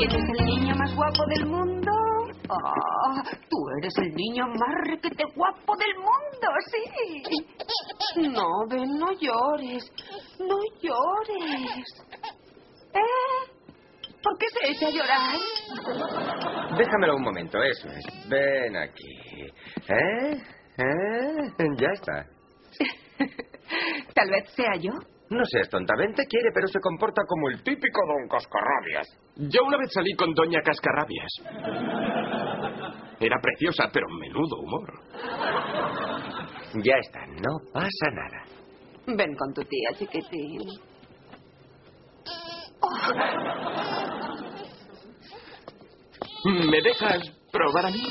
¿Quién es el niño más guapo del mundo? Ah, tú eres el niño más requete guapo del mundo, sí. No, ven, no llores. No llores. ¿Eh? ¿Por qué se echa a llorar? Déjamelo un momento, eso es. Ven aquí. ¿Eh? ¿Eh? Ya está. Tal vez sea yo. No seas tonta, te quiere, pero se comporta como el típico don Cascarrabias. Yo una vez salí con Doña Cascarrabias. Era preciosa, pero menudo humor. Ya está, no pasa nada. Ven con tu tía, chiquitín. ¿Me dejas probar a mí?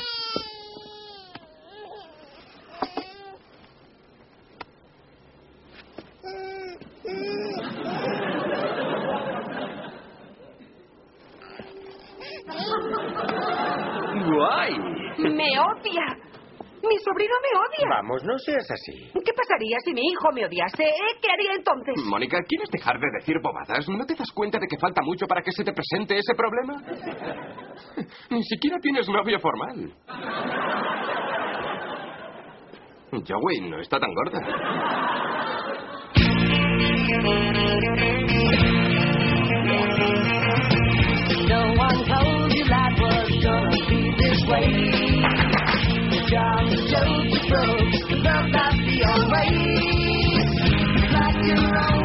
¡Guay! ¡Me odia! Mi sobrino me odia. Vamos, no seas así. ¿Qué pasaría si mi hijo me odiase? ¿Eh? ¿Qué haría entonces? Mónica, ¿quieres dejar de decir bobadas? ¿No te das cuenta de que falta mucho para que se te presente ese problema? Ni siquiera tienes novio formal. Joey no está tan gorda. No one told you life was gonna be this way. The job, roads, love world's not the only way. Like your own.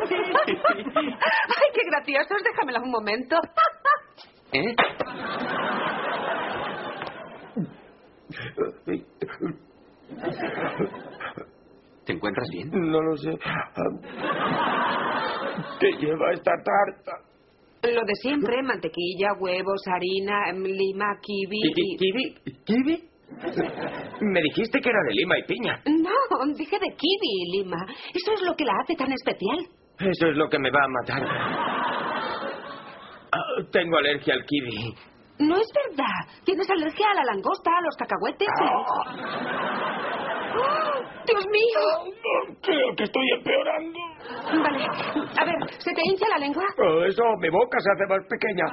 ¡Ay, qué graciosos! Déjamela un momento. ¿Eh? ¿Te encuentras bien? No lo sé. ¿Qué lleva esta tarta? Lo de siempre, mantequilla, huevos, harina, em, lima, kiwi ¿Ki- y... ¿Kiwi? ¿Kiwi? Me dijiste que era de lima y piña. No, dije de kiwi y lima. Eso es lo que la hace tan especial. Eso es lo que me va a matar. Ah, tengo alergia al kiwi. No es verdad. Tienes alergia a la langosta, a los cacahuetes. ¡Oh, ¡Dios mío! Creo que estoy empeorando. Vale. A ver, ¿se te hincha la lengua? Oh, eso, mi boca se hace más pequeña.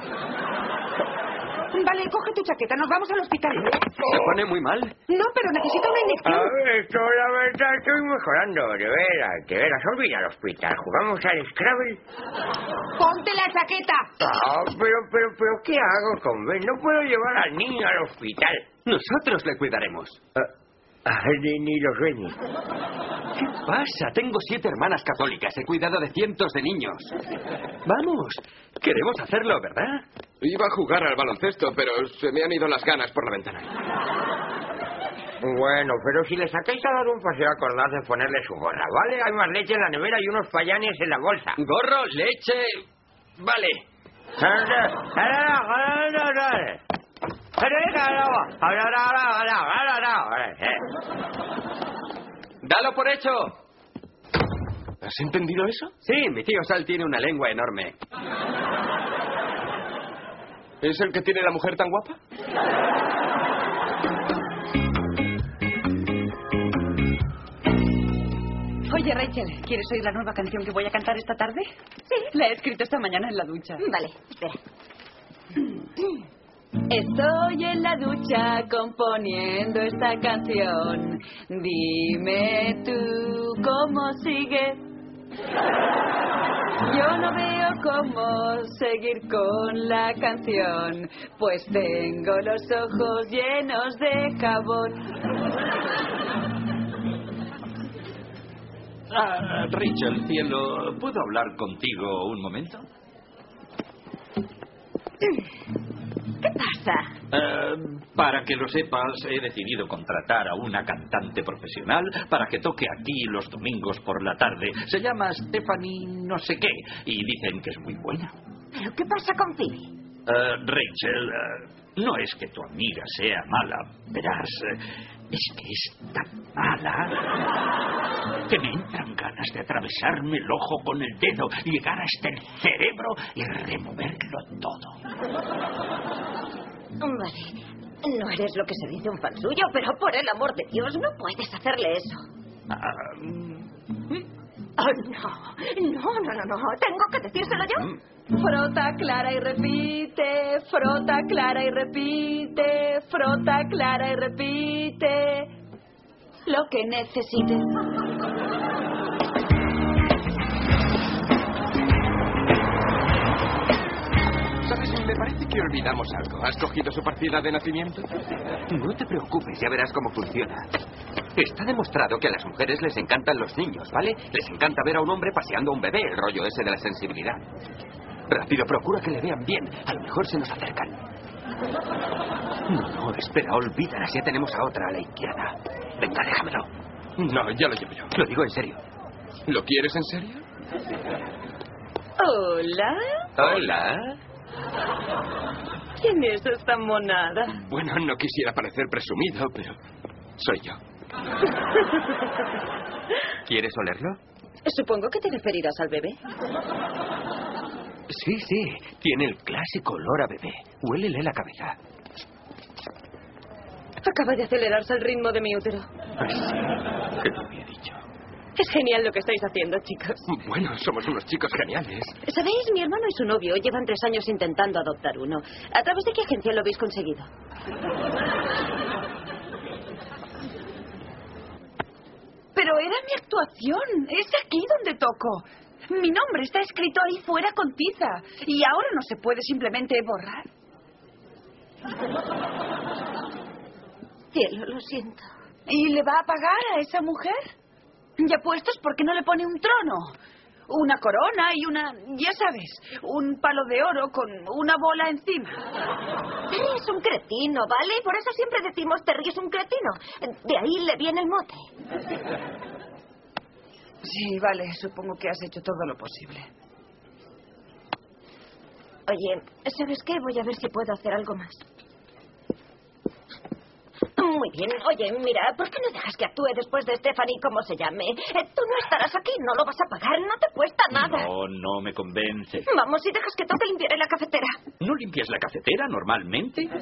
Vale, coge tu chaqueta. Nos vamos al hospital. Se pone muy mal. No, pero necesito una inyección. Ah, esto, la verdad, estoy mejorando. De veras, de veras. Olvida el hospital. ¿Jugamos al Scrabble? Ponte la chaqueta. Ah, pero, pero, pero, ¿qué hago con Ben? No puedo llevar al niño al hospital. Nosotros le cuidaremos. Ni, ni los sueños. ¿Qué pasa? Tengo siete hermanas católicas. He cuidado de cientos de niños. Vamos. Queremos hacerlo, ¿verdad? Iba a jugar al baloncesto, pero se me han ido las ganas por la ventana. Bueno, pero si le sacáis a dar un paseo, acordad de ponerle su gorra, ¿vale? Hay más leche en la nevera y unos payanes en la bolsa. Gorro, leche. Vale. Dalo por hecho. ¿Has entendido eso? Sí, mi tío Sal tiene una lengua enorme. ¿Es el que tiene la mujer tan guapa? Oye, Rachel, ¿quieres oír la nueva canción que voy a cantar esta tarde? Sí. La he escrito esta mañana en la ducha. Vale, espera. Estoy en la ducha componiendo esta canción. Dime tú cómo sigue. Yo no veo cómo seguir con la canción, pues tengo los ojos llenos de jabón. Ah, Rachel, cielo, ¿puedo hablar contigo un momento? ¿Qué pasa? Eh, para que lo sepas, he decidido contratar a una cantante profesional para que toque aquí los domingos por la tarde. Se llama Stephanie no sé qué y dicen que es muy buena. ¿Pero qué pasa con Phoebe? Eh, Rachel, eh, no es que tu amiga sea mala, verás, eh, es que es tan mala que me entran ganas de atravesarme el ojo con el dedo, llegar hasta el cerebro y removerlo todo. Vale. No eres lo que se dice un fan suyo, pero por el amor de Dios no puedes hacerle eso. Mm, Oh, no. No, no, no, no. ¿Tengo que decírselo yo? Frota, clara y repite, frota, clara y repite, frota, clara y repite. Lo que necesites. ¿Sabes? Me parece que olvidamos algo. ¿Has cogido su partida de nacimiento? No te preocupes, ya verás cómo funciona. Está demostrado que a las mujeres les encantan los niños, ¿vale? Les encanta ver a un hombre paseando a un bebé, el rollo ese de la sensibilidad. Rápido, procura que le vean bien. A lo mejor se nos acercan. No, no, espera, olvídalas. Ya tenemos a otra a la izquierda. Venga, déjamelo. No, ya lo llevo yo. Lo digo en serio. ¿Lo quieres en serio? Hola. Hola. ¿Quién es esta monada? Bueno, no quisiera parecer presumido, pero soy yo. ¿Quieres olerlo? Supongo que te referirás al bebé. Sí, sí. Tiene el clásico olor a bebé. Huélele la cabeza. Acaba de acelerarse el ritmo de mi útero. Sí, que lo había dicho. Es genial lo que estáis haciendo, chicos. Bueno, somos unos chicos geniales. ¿Sabéis? Mi hermano y su novio llevan tres años intentando adoptar uno. ¿A través de qué agencia lo habéis conseguido? Pero era mi actuación. Es aquí donde toco. Mi nombre está escrito ahí fuera con tiza. Y ahora no se puede simplemente borrar. Cielo, lo siento. ¿Y le va a pagar a esa mujer? Ya puestos, ¿por qué no le pone un trono? Una corona y una, ya sabes, un palo de oro con una bola encima. Terry es un cretino, ¿vale? Por eso siempre decimos Terry es un cretino. De ahí le viene el mote. Sí, vale, supongo que has hecho todo lo posible. Oye, ¿sabes qué? Voy a ver si puedo hacer algo más. Muy bien. Oye, mira, ¿por qué no dejas que actúe después de Stephanie como se llame? Eh, tú no estarás aquí, no lo vas a pagar, no te cuesta nada. No, no me convence. Vamos, y dejas que toque limpiaré la cafetera. ¿No limpias la cafetera normalmente?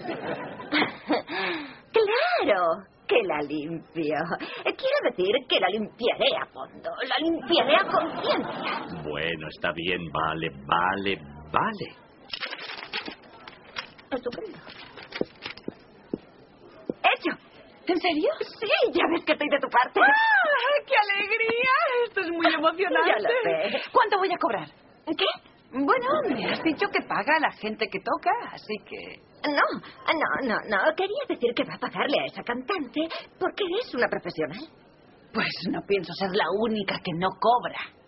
Claro que la limpio. Quiero decir que la limpiaré a fondo, la limpiaré a conciencia. Bueno, está bien, vale, vale, vale. Estupendo. ¡Hecho! ¿En serio? Sí, ya ves que estoy de tu parte. ¡Ah, qué alegría! Esto es muy emocionante. Ya lo sé. ¿Cuánto voy a cobrar? ¿Qué? Bueno, me has dicho que paga a la gente que toca, así que... No, no, no, no. Quería decir que va a pagarle a esa cantante porque es una profesional. Pues no pienso ser la única que no cobra.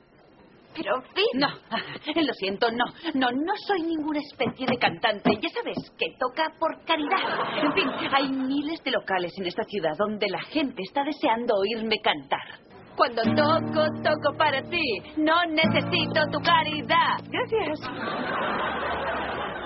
Pero, en fin. No, lo siento, no. No, no soy ninguna especie de cantante. Ya sabes, que toca por caridad. En fin, hay miles de locales en esta ciudad donde la gente está deseando oírme cantar. Cuando toco, toco para ti. No necesito tu caridad. Gracias.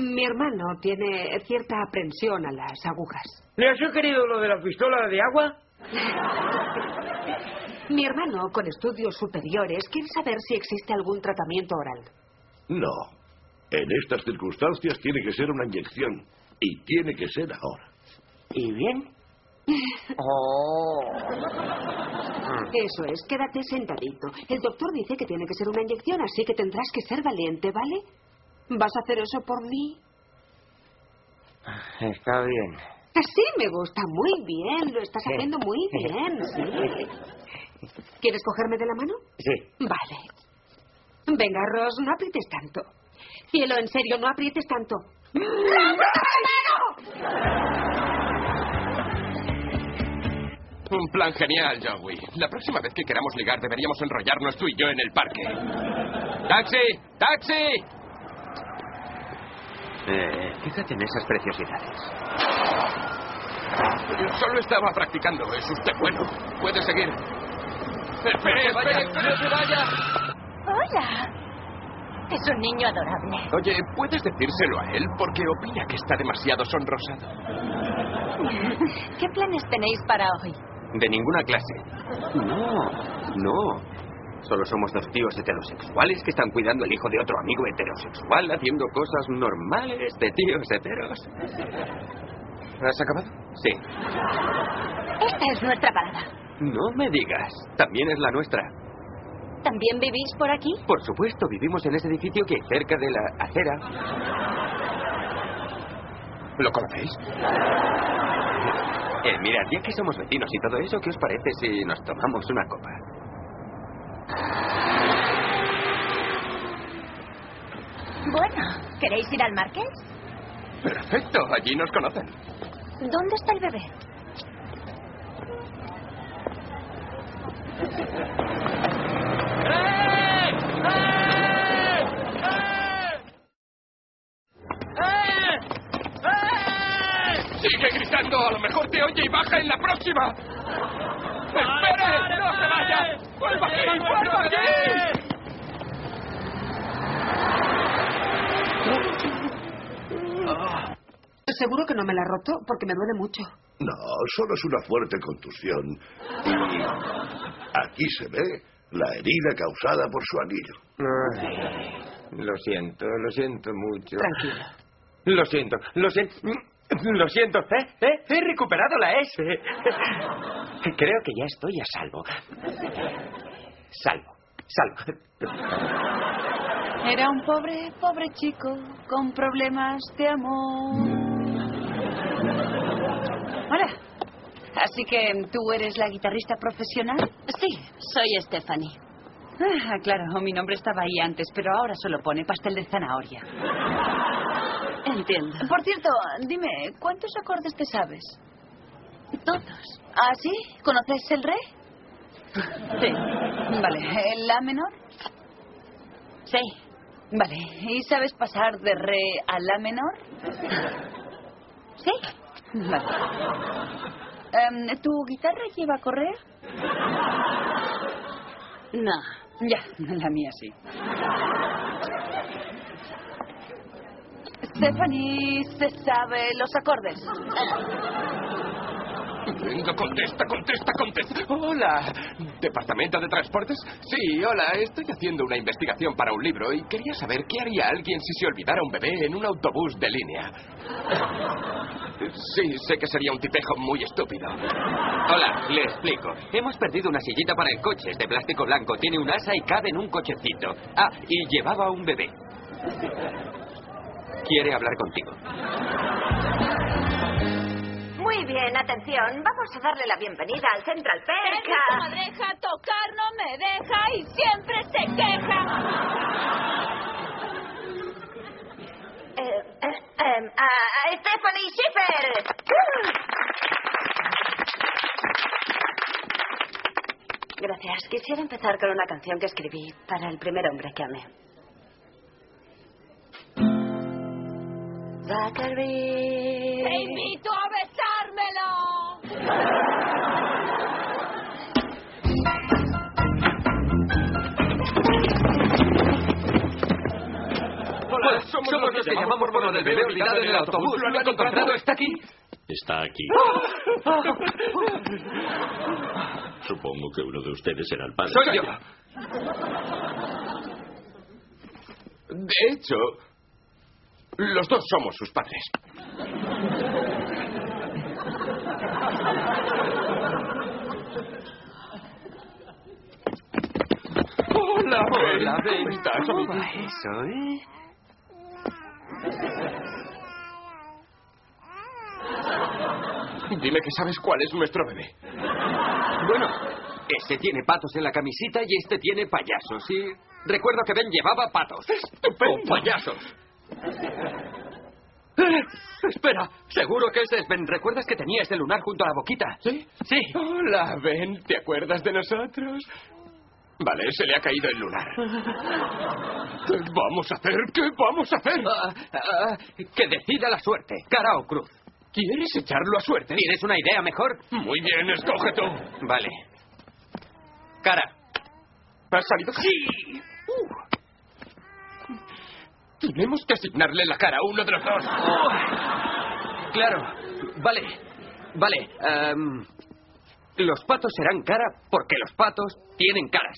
Mi hermano tiene cierta aprensión a las agujas. ¿Le has sugerido lo de la pistola de agua? Mi hermano, con estudios superiores, quiere saber si existe algún tratamiento oral. No. En estas circunstancias tiene que ser una inyección. Y tiene que ser ahora. ¿Y bien? Eso es, quédate sentadito. El doctor dice que tiene que ser una inyección, así que tendrás que ser valiente, ¿vale? ¿Vas a hacer eso por mí? Está bien. Así me gusta, muy bien, lo estás haciendo muy bien, sí. ¿Quieres cogerme de la mano? Sí. Vale. Venga, Ross, no aprietes tanto. Cielo, en serio, no aprietes tanto. Un plan genial, Joey. La próxima vez que queramos ligar deberíamos enrollarnos tú y yo en el parque. ¡Taxi! ¡Taxi! Eh, fíjate en esas preciosidades. Solo estaba practicando. Es usted bueno. Puede seguir. ¡Espere, espere, espere, se vaya! Hola. Es un niño adorable. Oye, ¿puedes decírselo a él? Porque opina que está demasiado sonrosado. ¿Qué planes tenéis para hoy? De ninguna clase. No, no. Solo somos dos tíos heterosexuales que están cuidando el hijo de otro amigo heterosexual, haciendo cosas normales de tíos heteros. ¿Has acabado? Sí. Esta es nuestra parada. No me digas. También es la nuestra. ¿También vivís por aquí? Por supuesto, vivimos en ese edificio que hay cerca de la acera. ¿Lo conocéis? Eh, mirad, ya que somos vecinos y todo eso, ¿qué os parece si nos tomamos una copa? Bueno, ¿queréis ir al Marqués? Perfecto, allí nos conocen. ¿Dónde está el bebé? ¡Sigue gritando! A lo mejor te oye y baja en la próxima. ¡Espere! ¡No se vaya! ¡Vuelva aquí! ¡Vuelva aquí! Seguro que no me la ha roto porque me duele mucho. No, solo es una fuerte contusión. Y aquí se ve la herida causada por su anillo. Lo siento, lo siento mucho. Tranquilo. Lo siento, lo siento. Lo siento, ¿eh? ¿Eh? He recuperado la S. Creo que ya estoy a salvo. Salvo, salvo. Era un pobre, pobre chico con problemas de amor. Hola. Así que tú eres la guitarrista profesional. Sí, soy Stephanie. Ah, claro, mi nombre estaba ahí antes, pero ahora solo pone pastel de zanahoria. Entiendo. Por cierto, dime, ¿cuántos acordes te sabes? Todos. ¿Ah, sí? ¿Conoces el re? Sí. Vale, ¿el la menor? Sí. Vale, ¿y sabes pasar de re a la menor? Sí. Vale. Em, ¿Tu guitarra lleva correa? No. Ya, la mía sí. Stephanie, ¿se sabe los acordes? Venga, contesta, contesta, contesta. Hola. ¿Departamento de Transportes? Sí, hola. Estoy haciendo una investigación para un libro y quería saber qué haría alguien si se olvidara un bebé en un autobús de línea. Sí, sé que sería un tipejo muy estúpido. Hola, le explico. Hemos perdido una sillita para el coche. Es de plástico blanco. Tiene un asa y cabe en un cochecito. Ah, y llevaba un bebé. Quiere hablar contigo. Muy bien, atención. Vamos a darle la bienvenida al Central Perk. no me deja tocar, no me deja y siempre se queja. Eh, eh, eh, a Stephanie Schiffer. Gracias. Quisiera empezar con una canción que escribí para el primer hombre que amé. Zachary. ¡Te invito Hola, somos, los que llamamos por lo del bebé olvidado en el autobús. ¿Lo han encontrado? ¿Está aquí? Está aquí. Supongo que uno de ustedes será el padre. Soy yo. De hecho, los dos somos sus padres. Hola, Hola, ¿Cómo estás, ¿Cómo va eso, eh? Dime que sabes cuál es nuestro bebé. Bueno, ese tiene patos en la camisita y este tiene payasos. Y recuerdo que Ben llevaba patos. ¡Estupendo! O payasos. Eh, espera, seguro que ese es Ben. ¿Recuerdas que tenía ese lunar junto a la boquita? ¿Sí? Sí. Hola, Ben. ¿Te acuerdas de nosotros? Vale, se le ha caído el lunar. ¿Qué vamos a hacer? ¿Qué vamos a hacer? Ah, ah, que decida la suerte, cara o cruz. ¿Quieres echarlo a suerte? ¿Tienes una idea mejor? Muy bien, escoge tú. Vale. Cara. ¿Has salido? Sí. Uh. Tenemos que asignarle la cara a uno de los dos. Claro. Vale. Vale. em, los patos serán cara porque los patos tienen caras.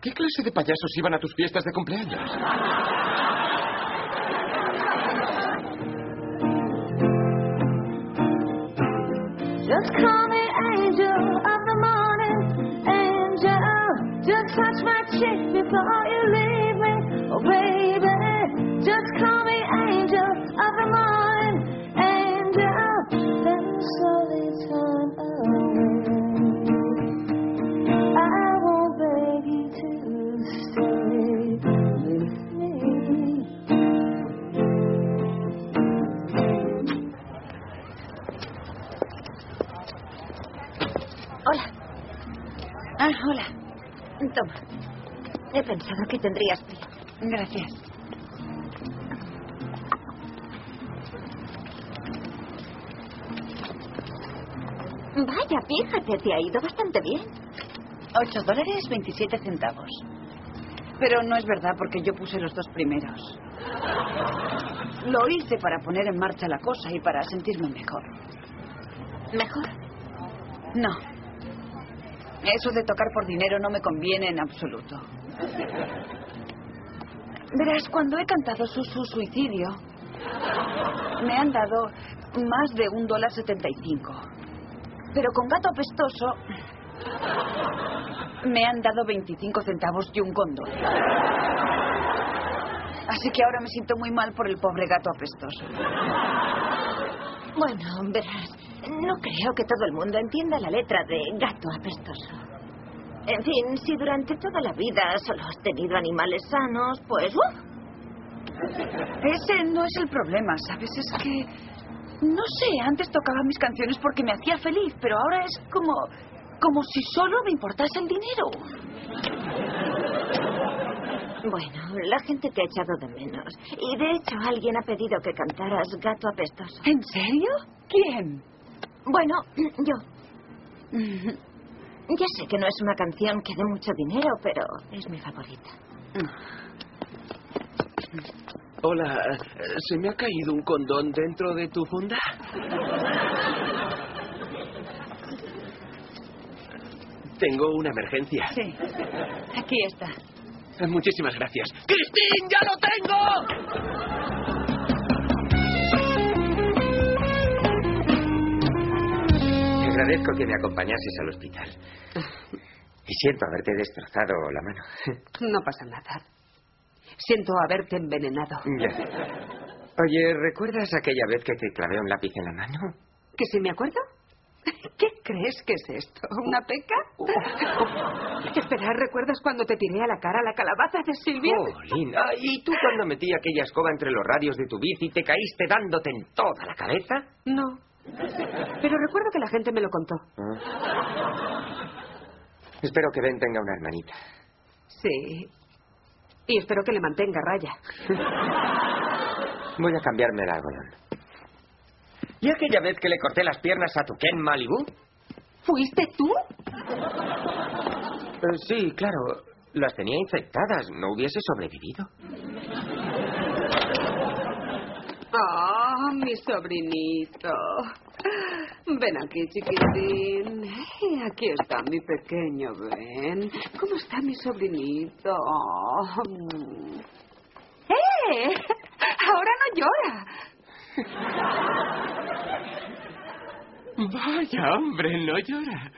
¿Qué clase de payasos iban a tus fiestas de cumpleaños? Just call me angel of the morning, angel. Just touch my cheek before you leave me, oh baby. Just call me angel of the morning, angel. Then slowly turn away. I won't beg you to stay with me. Hola. Ah, hola. Toma. He pensado que tendrías frío. Gracias. Vaya, fíjate, te ha ido bastante bien. 8 dólares 27 centavos. Pero no es verdad porque yo puse los dos primeros. Lo hice para poner en marcha la cosa y para sentirme mejor. ¿Mejor? No. Eso de tocar por dinero no me conviene en absoluto. Verás, cuando he cantado su, su suicidio, me han dado más de un dólar setenta y cinco. Pero con gato apestoso, me han dado 25 centavos y un condón. Así que ahora me siento muy mal por el pobre gato apestoso. Bueno, verás, no creo que todo el mundo entienda la letra de gato apestoso. En fin, si durante toda la vida solo has tenido animales sanos, pues... ¡uf! Ese no es el problema, ¿sabes? Es que... No sé, antes tocaba mis canciones porque me hacía feliz, pero ahora es como... como si solo me importase el dinero. Bueno, la gente te ha echado de menos. Y de hecho, alguien ha pedido que cantaras gato apestoso. ¿En serio? ¿Quién? Bueno, yo. Ya sé que no es una canción que dé mucho dinero, pero es mi favorita. Hola, ¿se me ha caído un condón dentro de tu funda? Tengo una emergencia. Sí. Aquí está. Muchísimas gracias. ¡Cristín, ya lo tengo! Te agradezco que me acompañases al hospital. Y siento haberte destrozado la mano. No pasa nada. Siento haberte envenenado. Ya. Oye, ¿recuerdas aquella vez que te clavé un lápiz en la mano? ¿Que si me acuerdo? ¿Qué crees que es esto? ¿Una peca? Espera, ¿recuerdas cuando te tiré a la cara la calabaza de Silvia? Jolín, ah, ¿y tú cuando metí aquella escoba entre los radios de tu bici te caíste dándote en toda la cabeza? No. Pero recuerdo que la gente me lo contó. Ah. Espero que Ben tenga una hermanita. Sí. Y espero que le mantenga raya. Voy a cambiarme el algodón. ¿Y aquella vez que le corté las piernas a tu Ken Malibu? ¿Fuiste tú? Eh, sí, claro. Las tenía infectadas. No hubiese sobrevivido. Ah, mi sobrinito. Ven aquí, chiquitín. Eh, Aquí está mi pequeño, ven. ¿Cómo está mi sobrinito? Mm. ¡Eh! Ahora no llora. Vaya, hombre, no llora.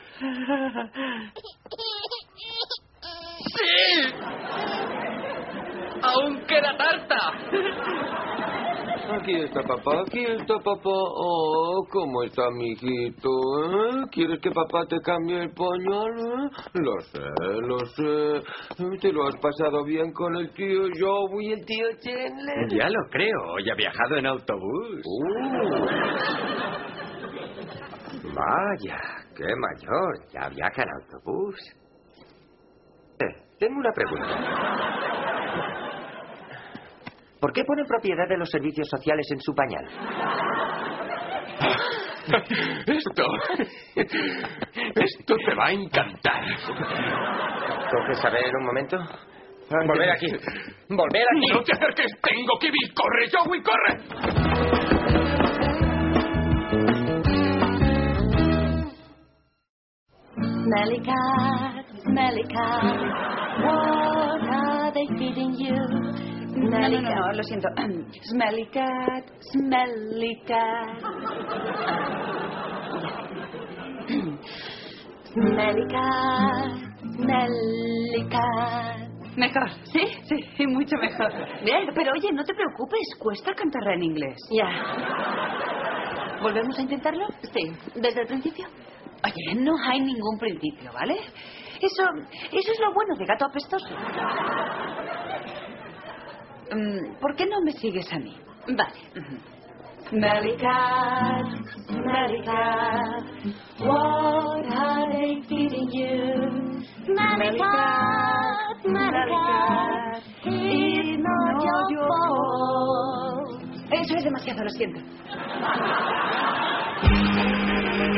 ¡Sí! ¡Aún queda tarta! Aquí está papá, aquí está papá. Oh, ¿cómo está mi hijito? eh? ¿Quieres que papá te cambie el pañal? eh? Lo sé, lo sé. ¿Te lo has pasado bien con el tío Joe y el tío Chandler? Ya lo creo, hoy ha viajado en autobús. Uh. Vaya, qué mayor, ya viaja en autobús. Eh, tengo una pregunta. ¿Por qué pone propiedad de los servicios sociales en su pañal? Esto. Esto te va a encantar. ¿Coges a ver un momento? Volver aquí. Volver aquí. ¡No te acerques! ¡Tengo que ir! ¡Corre, Joey, corre! Smelly cat, smelly cat, what are they feeding you? No, Smelly no, no, no, lo siento. Smelly cat, smelly cat. Smelly cat, smelly cat. Mejor, sí, sí, mucho mejor. Bien, pero oye, no te preocupes, cuesta cantarla en inglés. Ya. ¿Volvemos a intentarlo? Sí, desde el principio. Oye, no hay ningún principio, ¿vale? Eso, eso es lo bueno de gato apestoso. Mm, ¿Por qué no me sigues a mí? Vale. Smelly cat, smelly cat, what are they feeding you? Smelly cat, smelly cat, it's not your fault. Eso es demasiado, lo siento.